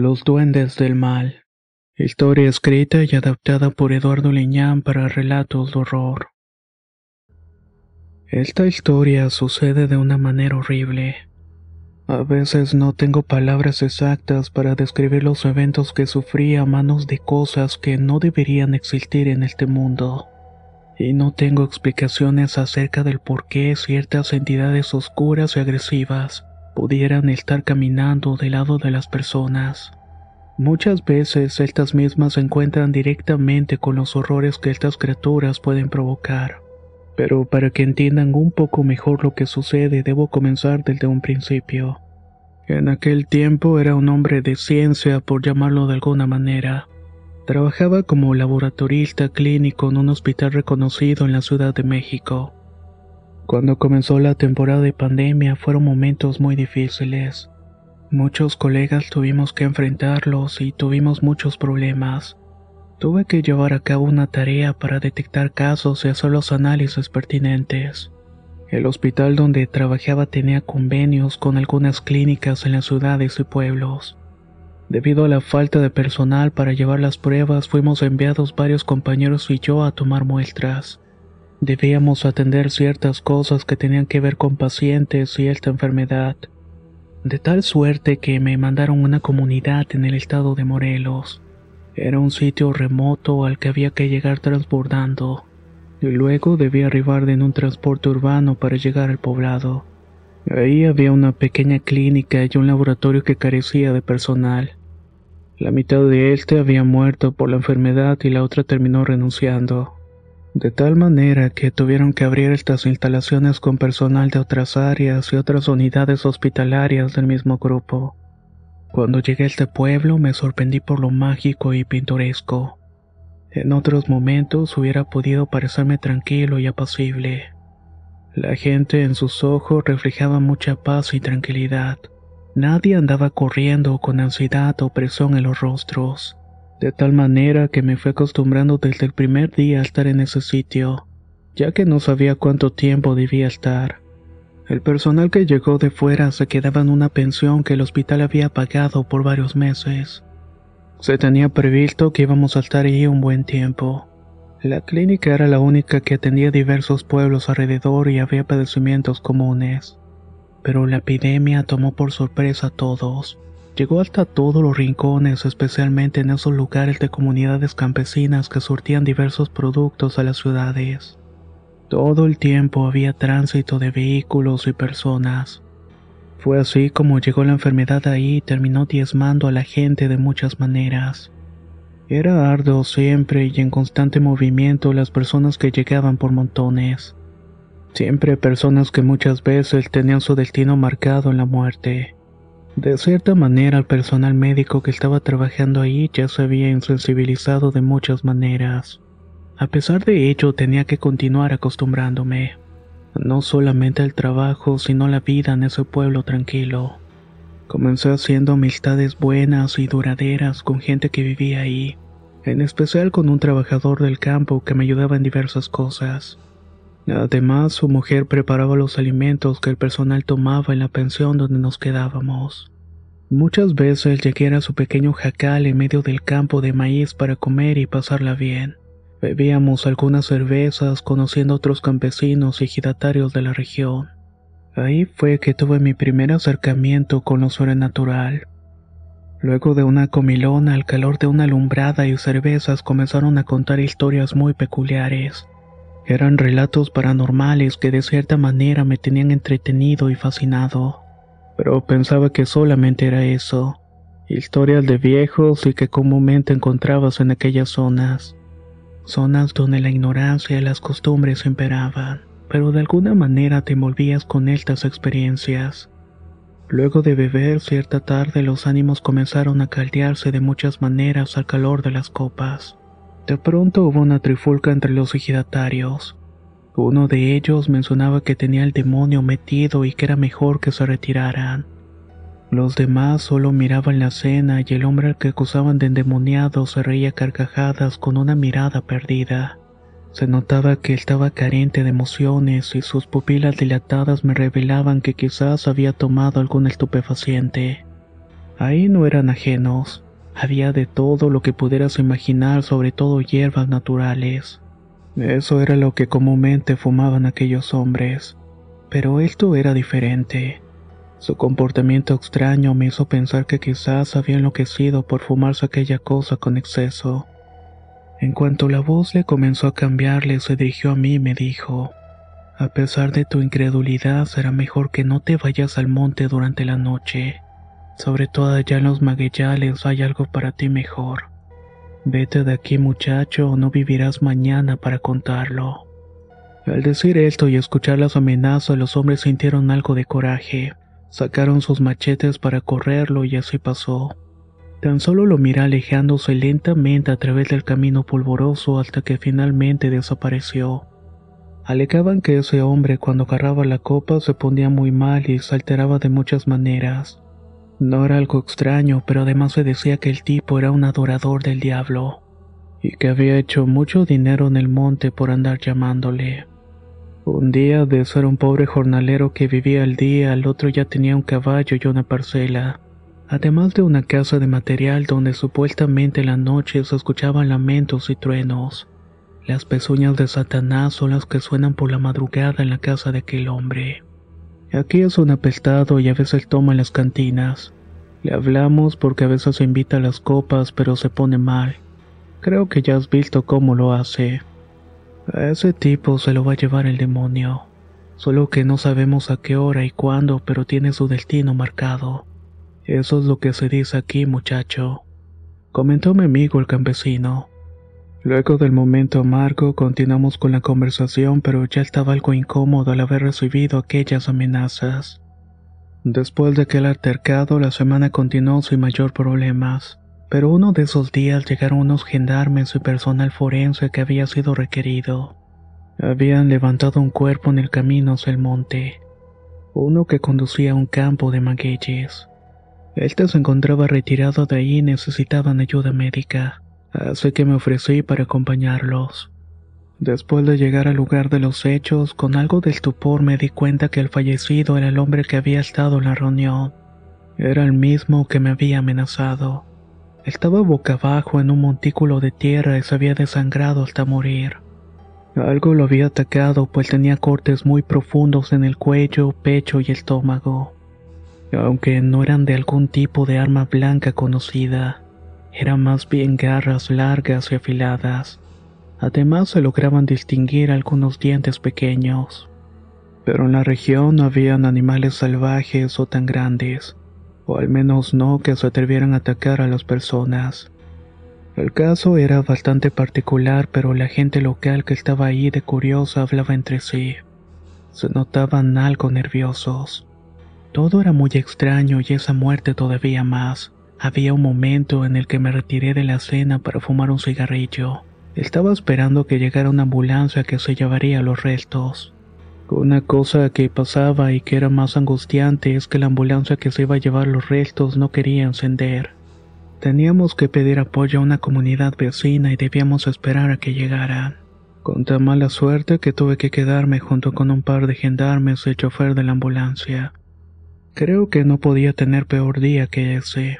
Los Duendes del Mal. Historia escrita y adaptada por Eduardo Liñán para relatos de horror. Esta historia sucede de una manera horrible. A veces no tengo palabras exactas para describir los eventos que sufrí a manos de cosas que no deberían existir en este mundo. Y no tengo explicaciones acerca del por qué ciertas entidades oscuras y agresivas pudieran estar caminando del lado de las personas. Muchas veces estas mismas se encuentran directamente con los horrores que estas criaturas pueden provocar. Pero para que entiendan un poco mejor lo que sucede debo comenzar desde un principio. En aquel tiempo era un hombre de ciencia, por llamarlo de alguna manera. Trabajaba como laboratorista clínico en un hospital reconocido en la Ciudad de México. Cuando comenzó la temporada de pandemia fueron momentos muy difíciles. Muchos colegas tuvimos que enfrentarlos y tuvimos muchos problemas. Tuve que llevar a cabo una tarea para detectar casos y hacer los análisis pertinentes. El hospital donde trabajaba tenía convenios con algunas clínicas en las ciudades y pueblos. Debido a la falta de personal para llevar las pruebas, fuimos enviados varios compañeros y yo a tomar muestras. Debíamos atender ciertas cosas que tenían que ver con pacientes y esta enfermedad de tal suerte que me mandaron a una comunidad en el estado de Morelos. Era un sitio remoto al que había que llegar transbordando, y luego debía arribar en un transporte urbano para llegar al poblado. Ahí había una pequeña clínica y un laboratorio que carecía de personal. La mitad de este había muerto por la enfermedad y la otra terminó renunciando de tal manera que tuvieron que abrir estas instalaciones con personal de otras áreas y otras unidades hospitalarias del mismo grupo. Cuando llegué a este pueblo me sorprendí por lo mágico y pintoresco. En otros momentos hubiera podido parecerme tranquilo y apacible. La gente en sus ojos reflejaba mucha paz y tranquilidad. Nadie andaba corriendo con ansiedad o presión en los rostros de tal manera que me fui acostumbrando desde el primer día a estar en ese sitio, ya que no sabía cuánto tiempo debía estar. El personal que llegó de fuera se quedaba en una pensión que el hospital había pagado por varios meses. Se tenía previsto que íbamos a estar ahí un buen tiempo. La clínica era la única que atendía diversos pueblos alrededor y había padecimientos comunes. Pero la epidemia tomó por sorpresa a todos. Llegó hasta todos los rincones, especialmente en esos lugares de comunidades campesinas que surtían diversos productos a las ciudades. Todo el tiempo había tránsito de vehículos y personas. Fue así como llegó la enfermedad ahí y terminó diezmando a la gente de muchas maneras. Era arduo siempre y en constante movimiento las personas que llegaban por montones. Siempre personas que muchas veces tenían su destino marcado en la muerte. De cierta manera, el personal médico que estaba trabajando ahí ya se había insensibilizado de muchas maneras. A pesar de ello, tenía que continuar acostumbrándome, no solamente al trabajo, sino a la vida en ese pueblo tranquilo. Comencé haciendo amistades buenas y duraderas con gente que vivía ahí, en especial con un trabajador del campo que me ayudaba en diversas cosas. Además, su mujer preparaba los alimentos que el personal tomaba en la pensión donde nos quedábamos. Muchas veces llegué a su pequeño jacal en medio del campo de maíz para comer y pasarla bien. Bebíamos algunas cervezas conociendo a otros campesinos y ejidatarios de la región. Ahí fue que tuve mi primer acercamiento con lo sobrenatural. Luego de una comilona al calor de una alumbrada y cervezas comenzaron a contar historias muy peculiares. Eran relatos paranormales que de cierta manera me tenían entretenido y fascinado. Pero pensaba que solamente era eso. Historias de viejos y que comúnmente encontrabas en aquellas zonas. Zonas donde la ignorancia y las costumbres imperaban, pero de alguna manera te envolvías con estas experiencias. Luego de beber cierta tarde los ánimos comenzaron a caldearse de muchas maneras al calor de las copas. De pronto hubo una trifulca entre los ejidatarios. Uno de ellos mencionaba que tenía el demonio metido y que era mejor que se retiraran. Los demás solo miraban la cena y el hombre al que acusaban de endemoniado se reía carcajadas con una mirada perdida. Se notaba que estaba carente de emociones y sus pupilas dilatadas me revelaban que quizás había tomado algún estupefaciente. Ahí no eran ajenos. Había de todo lo que pudieras imaginar, sobre todo hierbas naturales. Eso era lo que comúnmente fumaban aquellos hombres. Pero esto era diferente. Su comportamiento extraño me hizo pensar que quizás había enloquecido por fumarse aquella cosa con exceso. En cuanto la voz le comenzó a cambiarle, se dirigió a mí y me dijo, A pesar de tu incredulidad, será mejor que no te vayas al monte durante la noche. Sobre todo allá en los magueyales hay algo para ti mejor. Vete de aquí muchacho o no vivirás mañana para contarlo. Al decir esto y escuchar las amenazas, los hombres sintieron algo de coraje. Sacaron sus machetes para correrlo y así pasó. Tan solo lo miré alejándose lentamente a través del camino polvoroso hasta que finalmente desapareció. Alegaban que ese hombre cuando agarraba la copa se ponía muy mal y se alteraba de muchas maneras. No era algo extraño, pero además se decía que el tipo era un adorador del diablo, y que había hecho mucho dinero en el monte por andar llamándole. Un día de ser un pobre jornalero que vivía al día, al otro ya tenía un caballo y una parcela además de una casa de material donde supuestamente en la noche se escuchaban lamentos y truenos. Las pezuñas de Satanás son las que suenan por la madrugada en la casa de aquel hombre. Aquí es un apestado y a veces toma en las cantinas. Le hablamos porque a veces invita a las copas pero se pone mal. Creo que ya has visto cómo lo hace. A ese tipo se lo va a llevar el demonio. Solo que no sabemos a qué hora y cuándo, pero tiene su destino marcado. Eso es lo que se dice aquí, muchacho, comentó mi amigo el campesino. Luego del momento amargo continuamos con la conversación, pero ya estaba algo incómodo al haber recibido aquellas amenazas. Después de aquel altercado, la semana continuó sin mayor problemas, pero uno de esos días llegaron unos gendarmes y personal forense que había sido requerido. Habían levantado un cuerpo en el camino hacia el monte, uno que conducía a un campo de magueyes. Este se encontraba retirado de ahí y necesitaban ayuda médica, así que me ofrecí para acompañarlos. Después de llegar al lugar de los hechos, con algo de estupor me di cuenta que el fallecido era el hombre que había estado en la reunión. Era el mismo que me había amenazado. Estaba boca abajo en un montículo de tierra y se había desangrado hasta morir. Algo lo había atacado pues tenía cortes muy profundos en el cuello, pecho y estómago aunque no eran de algún tipo de arma blanca conocida, eran más bien garras largas y afiladas. Además se lograban distinguir algunos dientes pequeños. Pero en la región no habían animales salvajes o tan grandes, o al menos no que se atrevieran a atacar a las personas. El caso era bastante particular, pero la gente local que estaba ahí de curiosa hablaba entre sí. Se notaban algo nerviosos. Todo era muy extraño y esa muerte todavía más. Había un momento en el que me retiré de la cena para fumar un cigarrillo. Estaba esperando que llegara una ambulancia que se llevaría los restos. Una cosa que pasaba y que era más angustiante es que la ambulancia que se iba a llevar los restos no quería encender. Teníamos que pedir apoyo a una comunidad vecina y debíamos esperar a que llegaran. Con tan mala suerte que tuve que quedarme junto con un par de gendarmes y el chofer de la ambulancia. Creo que no podía tener peor día que ese.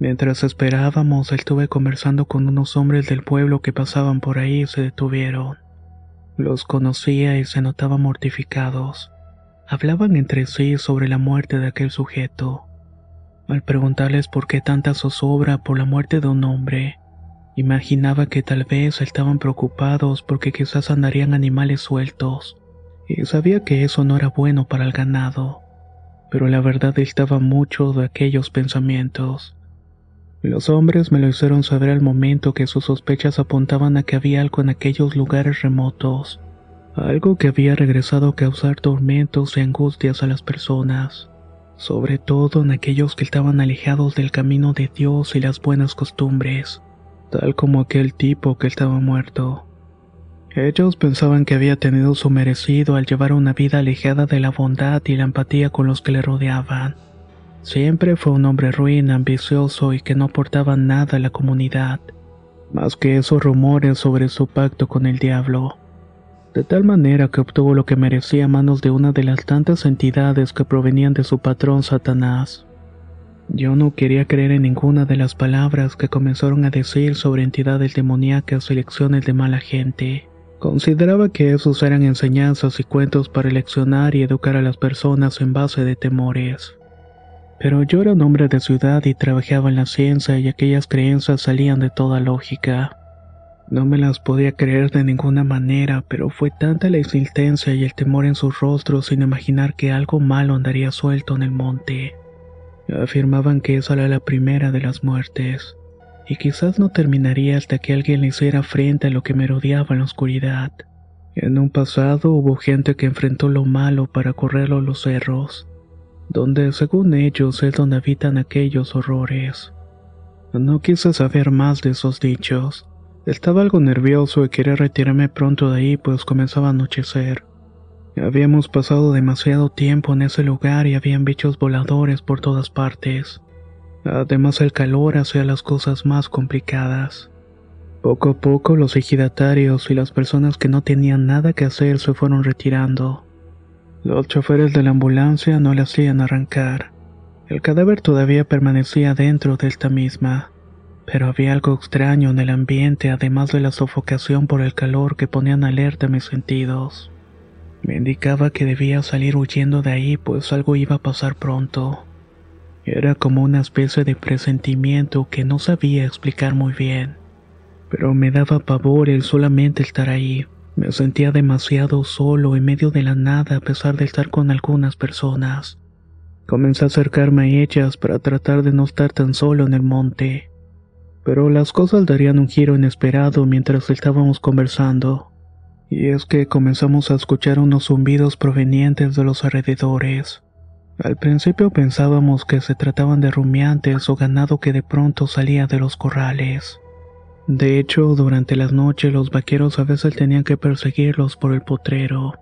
Mientras esperábamos, estuve conversando con unos hombres del pueblo que pasaban por ahí y se detuvieron. Los conocía y se notaban mortificados. Hablaban entre sí sobre la muerte de aquel sujeto. Al preguntarles por qué tanta zozobra por la muerte de un hombre, imaginaba que tal vez estaban preocupados porque quizás andarían animales sueltos, y sabía que eso no era bueno para el ganado pero la verdad estaba mucho de aquellos pensamientos. Los hombres me lo hicieron saber al momento que sus sospechas apuntaban a que había algo en aquellos lugares remotos, algo que había regresado a causar tormentos y angustias a las personas. sobre todo en aquellos que estaban alejados del camino de Dios y las buenas costumbres, tal como aquel tipo que estaba muerto. Ellos pensaban que había tenido su merecido al llevar una vida alejada de la bondad y la empatía con los que le rodeaban. Siempre fue un hombre ruin, ambicioso y que no aportaba nada a la comunidad, más que esos rumores sobre su pacto con el diablo. De tal manera que obtuvo lo que merecía a manos de una de las tantas entidades que provenían de su patrón Satanás. Yo no quería creer en ninguna de las palabras que comenzaron a decir sobre entidades demoníacas y lecciones de mala gente. Consideraba que esos eran enseñanzas y cuentos para leccionar y educar a las personas en base de temores. Pero yo era un hombre de ciudad y trabajaba en la ciencia y aquellas creencias salían de toda lógica. No me las podía creer de ninguna manera, pero fue tanta la insistencia y el temor en sus rostros sin imaginar que algo malo andaría suelto en el monte. Afirmaban que esa era la primera de las muertes y quizás no terminaría hasta que alguien le hiciera frente a lo que me rodeaba en la oscuridad. En un pasado hubo gente que enfrentó lo malo para correrlo a los cerros, donde según ellos es donde habitan aquellos horrores. No quise saber más de esos dichos. Estaba algo nervioso y quería retirarme pronto de ahí pues comenzaba a anochecer. Habíamos pasado demasiado tiempo en ese lugar y habían bichos voladores por todas partes. Además el calor hacía las cosas más complicadas. Poco a poco los ejidatarios y las personas que no tenían nada que hacer se fueron retirando. Los choferes de la ambulancia no le hacían arrancar. El cadáver todavía permanecía dentro de esta misma, pero había algo extraño en el ambiente además de la sofocación por el calor que ponían alerta mis sentidos. Me indicaba que debía salir huyendo de ahí pues algo iba a pasar pronto. Era como una especie de presentimiento que no sabía explicar muy bien. Pero me daba pavor el solamente estar ahí. Me sentía demasiado solo en medio de la nada a pesar de estar con algunas personas. Comencé a acercarme a ellas para tratar de no estar tan solo en el monte. Pero las cosas darían un giro inesperado mientras estábamos conversando. Y es que comenzamos a escuchar unos zumbidos provenientes de los alrededores. Al principio pensábamos que se trataban de rumiantes o ganado que de pronto salía de los corrales. De hecho, durante las noches los vaqueros a veces tenían que perseguirlos por el potrero.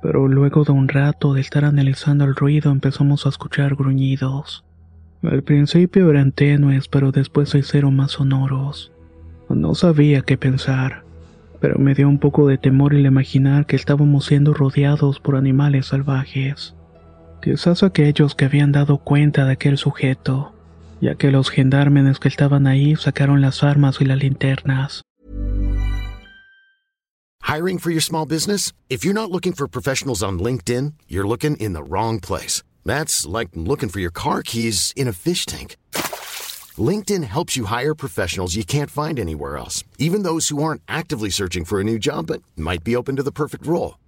Pero luego de un rato de estar analizando el ruido empezamos a escuchar gruñidos. Al principio eran tenues, pero después se hicieron más sonoros. No sabía qué pensar, pero me dio un poco de temor el imaginar que estábamos siendo rodeados por animales salvajes. Quizás aquellos que habían dado cuenta de aquel sujeto, ya que los gendarmes que estaban ahí sacaron las armas y las linternas. Hiring for your small business? If you're not looking for professionals on LinkedIn, you're looking in the wrong place. That's like looking for your car keys in a fish tank. LinkedIn helps you hire professionals you can't find anywhere else, even those who aren't actively searching for a new job but might be open to the perfect role.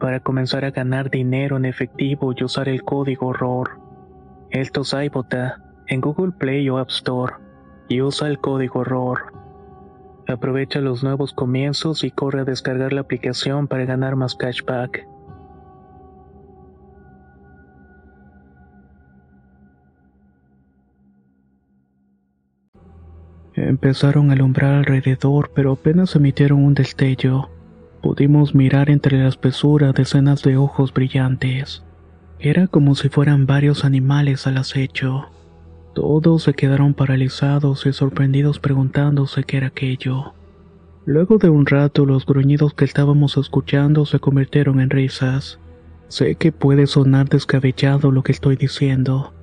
para comenzar a ganar dinero en efectivo y usar el código ROR. Esto es en Google Play o App Store y usa el código ROR. Aprovecha los nuevos comienzos y corre a descargar la aplicación para ganar más cashback. Empezaron a alumbrar alrededor, pero apenas emitieron un destello. Pudimos mirar entre la espesura decenas de ojos brillantes. Era como si fueran varios animales al acecho. Todos se quedaron paralizados y sorprendidos preguntándose qué era aquello. Luego de un rato los gruñidos que estábamos escuchando se convirtieron en risas. Sé que puede sonar descabellado lo que estoy diciendo,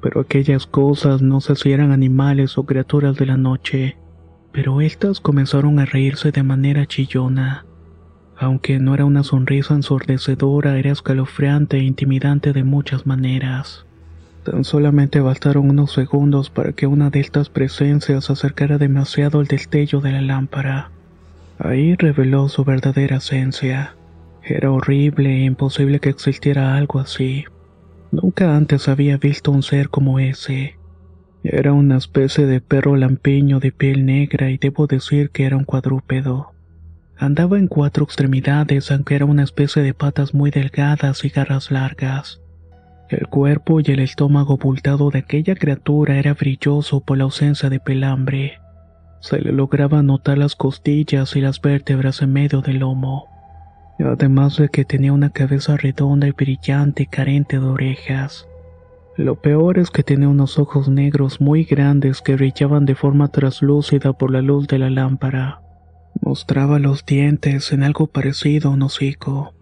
pero aquellas cosas no sé si eran animales o criaturas de la noche, pero estas comenzaron a reírse de manera chillona. Aunque no era una sonrisa ensordecedora, era escalofriante e intimidante de muchas maneras. Tan solamente bastaron unos segundos para que una de estas presencias acercara demasiado al destello de la lámpara. Ahí reveló su verdadera esencia. Era horrible e imposible que existiera algo así. Nunca antes había visto un ser como ese. Era una especie de perro lampiño de piel negra y debo decir que era un cuadrúpedo. Andaba en cuatro extremidades, aunque era una especie de patas muy delgadas y garras largas. El cuerpo y el estómago abultado de aquella criatura era brilloso por la ausencia de pelambre. Se le lograba notar las costillas y las vértebras en medio del lomo. Además de que tenía una cabeza redonda y brillante carente de orejas. Lo peor es que tenía unos ojos negros muy grandes que brillaban de forma traslúcida por la luz de la lámpara. Mostraba los dientes en algo parecido a un hocico,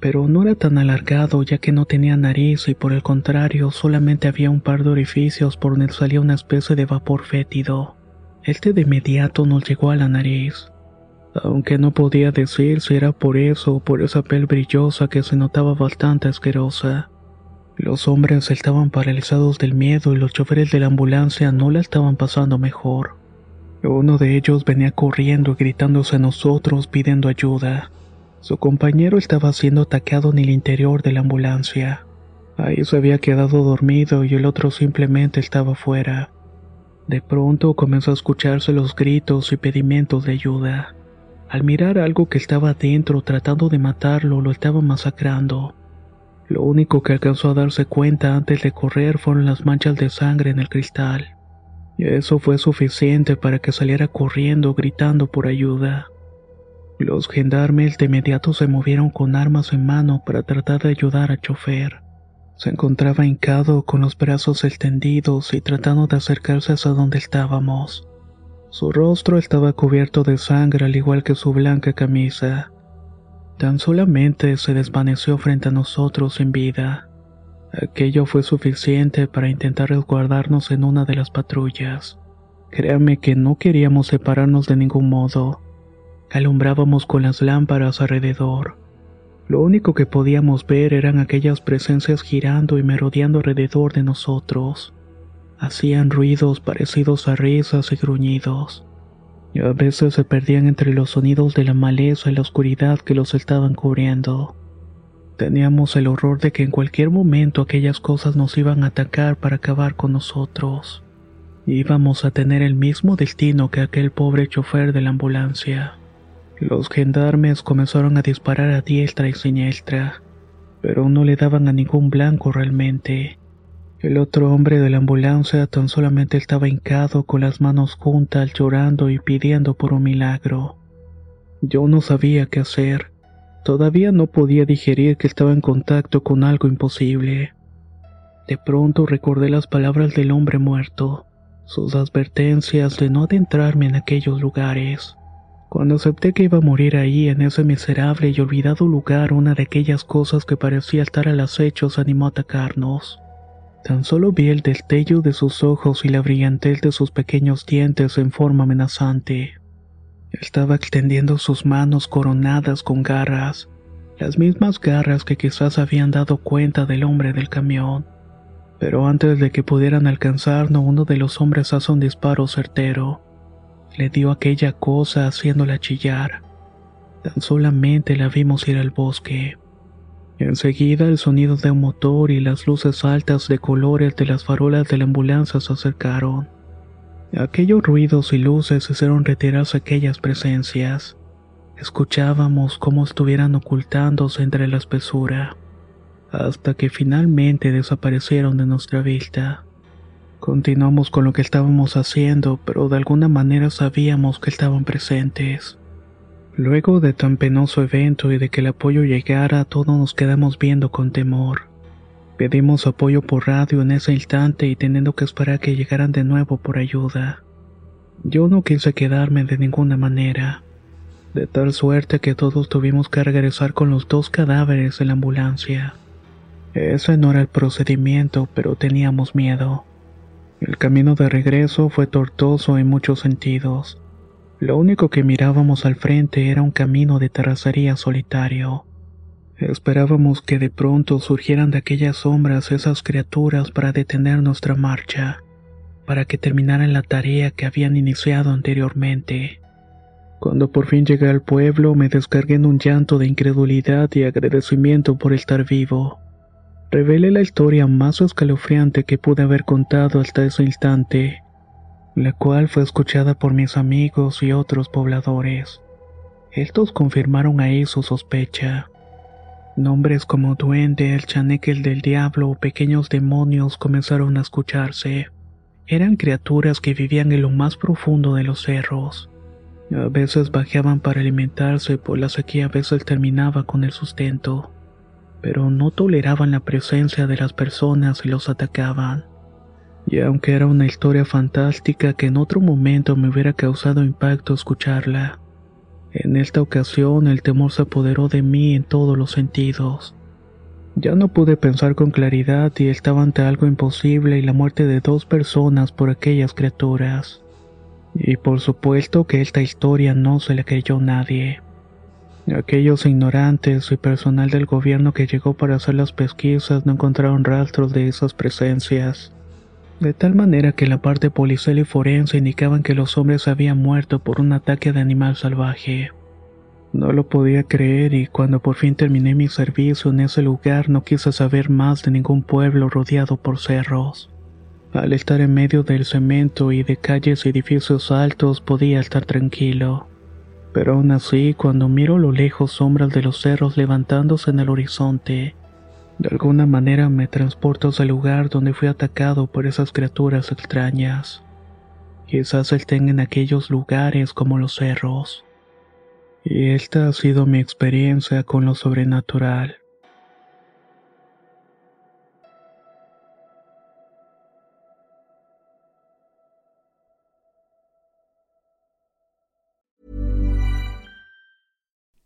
pero no era tan alargado ya que no tenía nariz y por el contrario solamente había un par de orificios por donde salía una especie de vapor fétido. Este de inmediato nos llegó a la nariz, aunque no podía decir si era por eso o por esa piel brillosa que se notaba bastante asquerosa. Los hombres estaban paralizados del miedo y los choferes de la ambulancia no la estaban pasando mejor. Uno de ellos venía corriendo gritándose a nosotros pidiendo ayuda. Su compañero estaba siendo atacado en el interior de la ambulancia. Ahí se había quedado dormido y el otro simplemente estaba fuera. De pronto comenzó a escucharse los gritos y pedimientos de ayuda. Al mirar algo que estaba dentro tratando de matarlo, lo estaba masacrando. Lo único que alcanzó a darse cuenta antes de correr fueron las manchas de sangre en el cristal. Eso fue suficiente para que saliera corriendo gritando por ayuda. Los gendarmes de inmediato se movieron con armas en mano para tratar de ayudar al chofer. Se encontraba hincado con los brazos extendidos y tratando de acercarse hasta donde estábamos. Su rostro estaba cubierto de sangre al igual que su blanca camisa. Tan solamente se desvaneció frente a nosotros en vida. Aquello fue suficiente para intentar resguardarnos en una de las patrullas. Créame que no queríamos separarnos de ningún modo. Alumbrábamos con las lámparas alrededor. Lo único que podíamos ver eran aquellas presencias girando y merodeando alrededor de nosotros. Hacían ruidos parecidos a risas y gruñidos. Y a veces se perdían entre los sonidos de la maleza y la oscuridad que los estaban cubriendo. Teníamos el horror de que en cualquier momento aquellas cosas nos iban a atacar para acabar con nosotros. Íbamos a tener el mismo destino que aquel pobre chofer de la ambulancia. Los gendarmes comenzaron a disparar a diestra y siniestra, pero no le daban a ningún blanco realmente. El otro hombre de la ambulancia tan solamente estaba hincado con las manos juntas llorando y pidiendo por un milagro. Yo no sabía qué hacer Todavía no podía digerir que estaba en contacto con algo imposible. De pronto recordé las palabras del hombre muerto. sus advertencias de no adentrarme en aquellos lugares. Cuando acepté que iba a morir ahí en ese miserable y olvidado lugar, una de aquellas cosas que parecía estar al acecho se animó a atacarnos. Tan solo vi el destello de sus ojos y la brillantez de sus pequeños dientes en forma amenazante. Estaba extendiendo sus manos coronadas con garras, las mismas garras que quizás habían dado cuenta del hombre del camión. Pero antes de que pudieran alcanzarnos, uno de los hombres hace un disparo certero le dio aquella cosa haciéndola chillar. Tan solamente la vimos ir al bosque. Enseguida el sonido de un motor y las luces altas de colores de las farolas de la ambulancia se acercaron. Aquellos ruidos y luces hicieron retirarse aquellas presencias. Escuchábamos cómo estuvieran ocultándose entre la espesura, hasta que finalmente desaparecieron de nuestra vista. Continuamos con lo que estábamos haciendo, pero de alguna manera sabíamos que estaban presentes. Luego de tan penoso evento y de que el apoyo llegara, todos nos quedamos viendo con temor. Pedimos apoyo por radio en ese instante y teniendo que esperar que llegaran de nuevo por ayuda. Yo no quise quedarme de ninguna manera, de tal suerte que todos tuvimos que regresar con los dos cadáveres en la ambulancia. Ese no era el procedimiento, pero teníamos miedo. El camino de regreso fue tortuoso en muchos sentidos. Lo único que mirábamos al frente era un camino de terracería solitario. Esperábamos que de pronto surgieran de aquellas sombras esas criaturas para detener nuestra marcha, para que terminaran la tarea que habían iniciado anteriormente. Cuando por fin llegué al pueblo me descargué en un llanto de incredulidad y agradecimiento por estar vivo. Revelé la historia más escalofriante que pude haber contado hasta ese instante, la cual fue escuchada por mis amigos y otros pobladores. Estos confirmaron ahí su sospecha. Nombres como duende, el chaneque del diablo o pequeños demonios comenzaron a escucharse. Eran criaturas que vivían en lo más profundo de los cerros. A veces bajaban para alimentarse, pues la sequía a veces terminaba con el sustento pero no toleraban la presencia de las personas y los atacaban. Y aunque era una historia fantástica que en otro momento me hubiera causado impacto escucharla, en esta ocasión el temor se apoderó de mí en todos los sentidos. Ya no pude pensar con claridad y estaba ante algo imposible y la muerte de dos personas por aquellas criaturas. Y por supuesto que esta historia no se la creyó nadie. Aquellos ignorantes y personal del gobierno que llegó para hacer las pesquisas no encontraron rastros de esas presencias. De tal manera que la parte policial y forense indicaban que los hombres habían muerto por un ataque de animal salvaje. No lo podía creer y cuando por fin terminé mi servicio en ese lugar no quise saber más de ningún pueblo rodeado por cerros. Al estar en medio del cemento y de calles y edificios altos podía estar tranquilo. Pero aún así, cuando miro a lo lejos sombras de los cerros levantándose en el horizonte, de alguna manera me transporto al lugar donde fui atacado por esas criaturas extrañas. Quizás estén en aquellos lugares como los cerros. Y esta ha sido mi experiencia con lo sobrenatural.